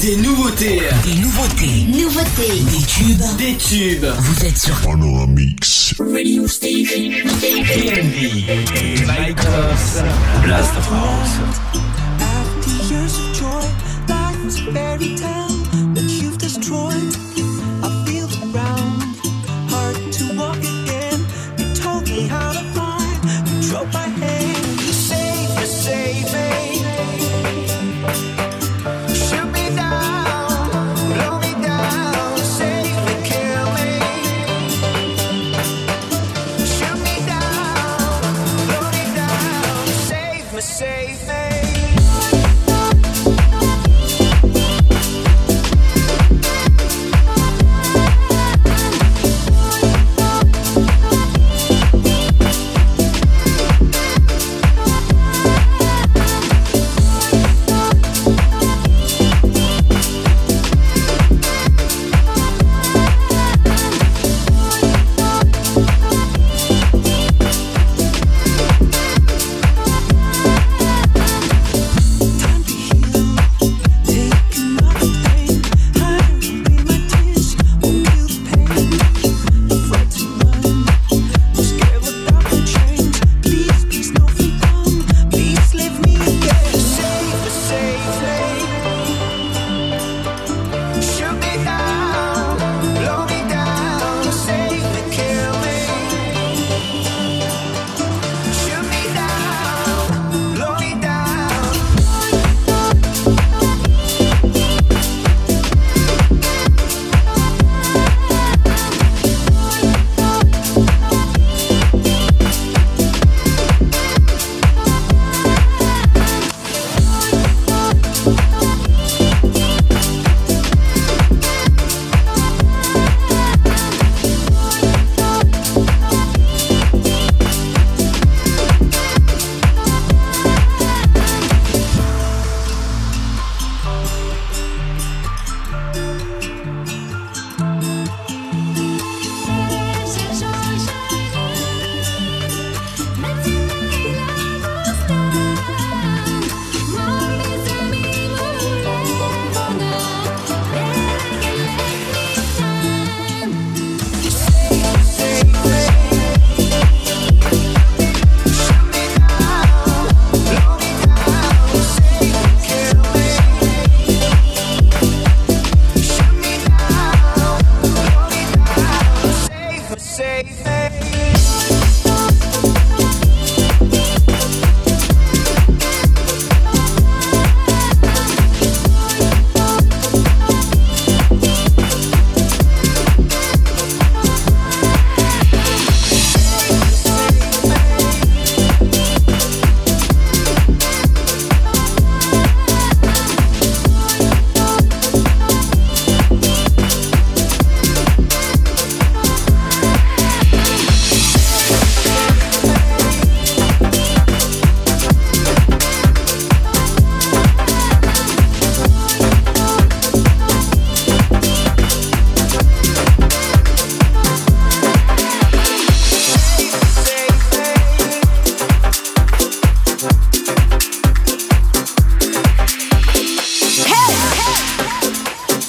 Des nouveautés. Des nouveautés. Nouveautés. Des tubes. Des tubes. Vous êtes sur Panoramix. Radio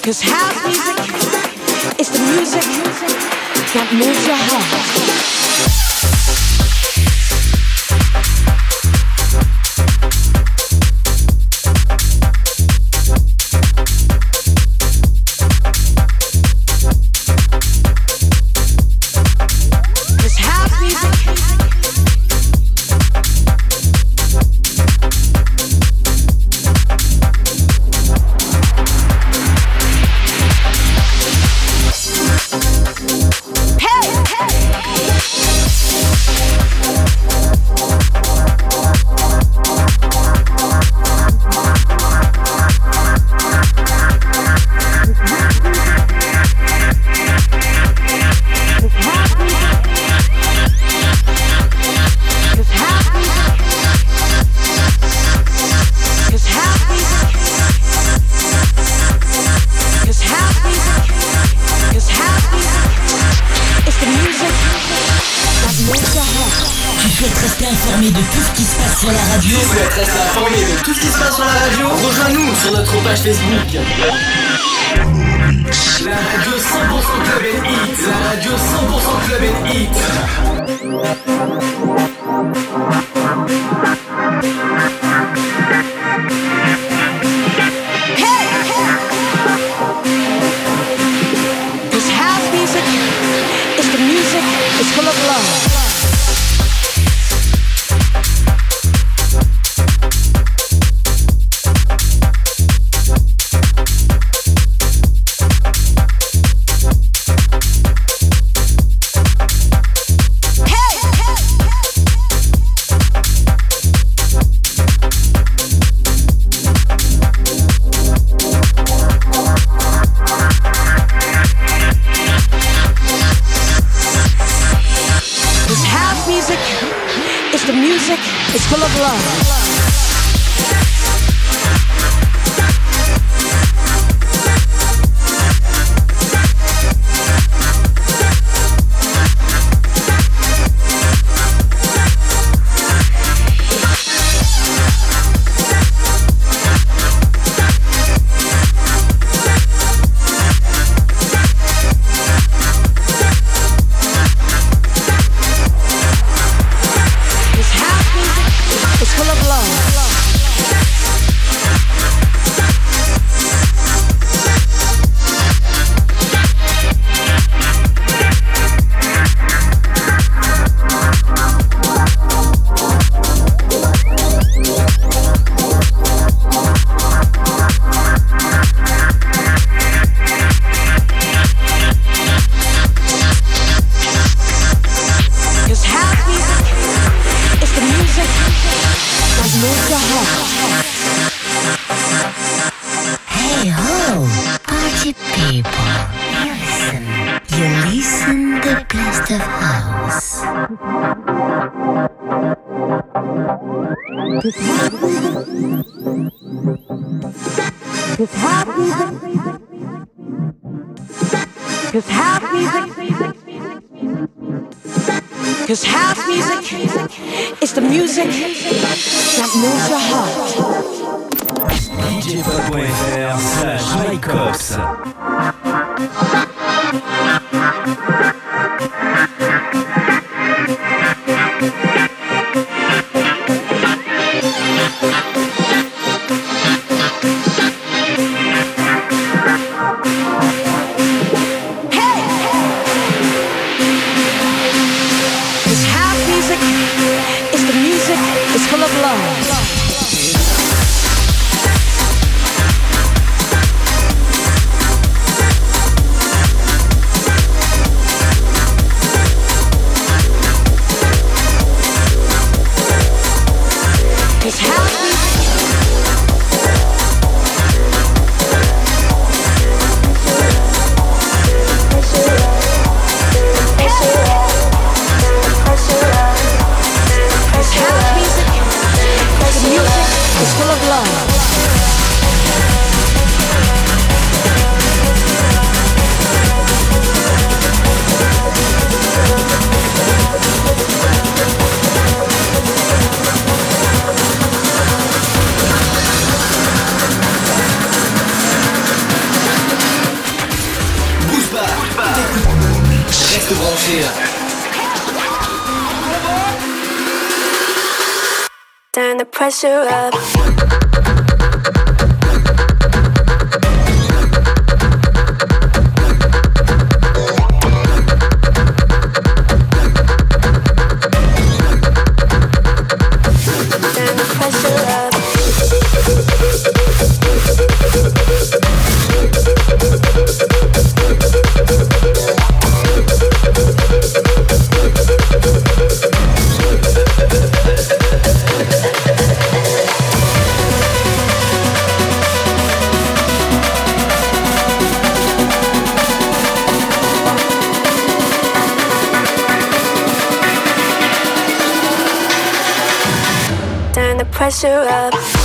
Cause house music is the music that moves your heart. Moves your heart. to mess up.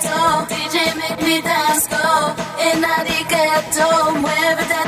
ghetto. DJ make me dance, go. In the ghetto, wherever that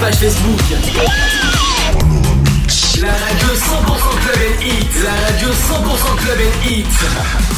page Facebook. La radio 100% Club Hit. La radio 100% Club Hit.